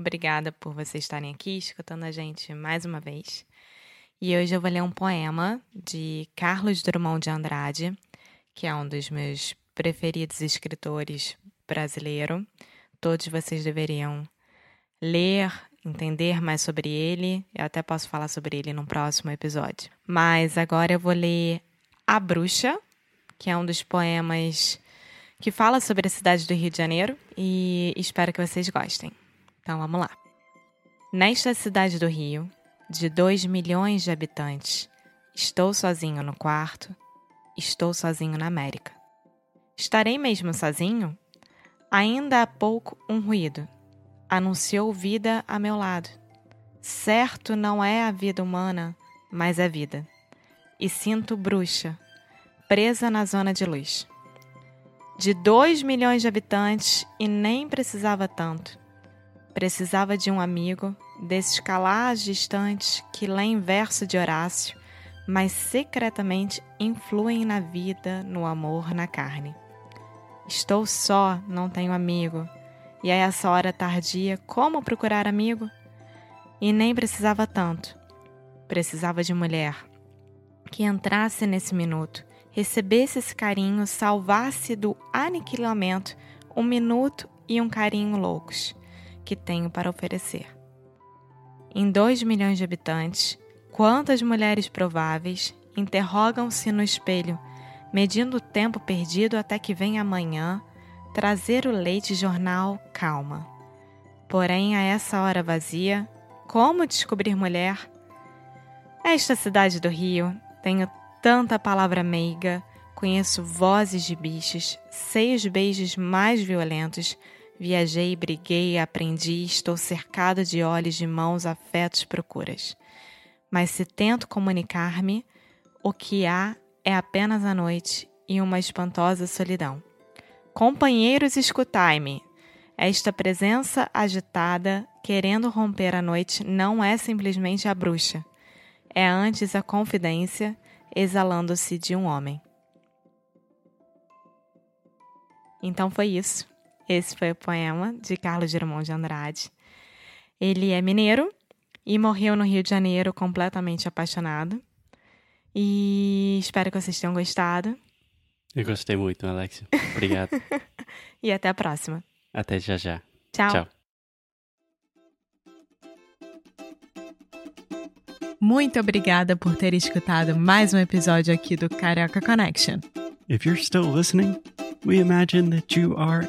Obrigada por vocês estarem aqui escutando a gente mais uma vez. E hoje eu vou ler um poema de Carlos Drummond de Andrade, que é um dos meus preferidos escritores brasileiro. Todos vocês deveriam ler, entender mais sobre ele. Eu até posso falar sobre ele no próximo episódio. Mas agora eu vou ler A Bruxa, que é um dos poemas que fala sobre a cidade do Rio de Janeiro e espero que vocês gostem. Então vamos lá. Nesta cidade do Rio, de 2 milhões de habitantes, estou sozinho no quarto, estou sozinho na América. Estarei mesmo sozinho? Ainda há pouco um ruído anunciou vida a meu lado. Certo não é a vida humana, mas a vida. E sinto bruxa, presa na zona de luz de 2 milhões de habitantes e nem precisava tanto. Precisava de um amigo, desses calares distantes que leem verso de Horácio, mas secretamente influem na vida, no amor, na carne. Estou só, não tenho amigo. E a essa hora tardia, como procurar amigo? E nem precisava tanto. Precisava de mulher que entrasse nesse minuto recebesse esse carinho, salvasse do aniquilamento um minuto e um carinho loucos que tenho para oferecer. Em dois milhões de habitantes, quantas mulheres prováveis interrogam-se no espelho, medindo o tempo perdido até que venha amanhã trazer o leite jornal calma. Porém, a essa hora vazia, como descobrir mulher? Esta cidade do Rio tenho tanta palavra meiga, conheço vozes de bichos, sei os beijos mais violentos, viajei, briguei, aprendi, estou cercado de olhos, de mãos, afetos, procuras. Mas se tento comunicar-me, o que há é apenas a noite e uma espantosa solidão. Companheiros, escutai-me. Esta presença agitada, querendo romper a noite, não é simplesmente a bruxa. É antes a confidência exalando-se de um homem. Então foi isso. Esse foi o poema de Carlos Drummond de Andrade. Ele é mineiro e morreu no Rio de Janeiro completamente apaixonado. E espero que vocês tenham gostado. Eu gostei muito, Alexia. Obrigado. e até a próxima. Até já já. Tchau. Tchau. Muito obrigada por ter escutado mais um episódio aqui do Carioca Connection. If you're still listening, we imagine that you are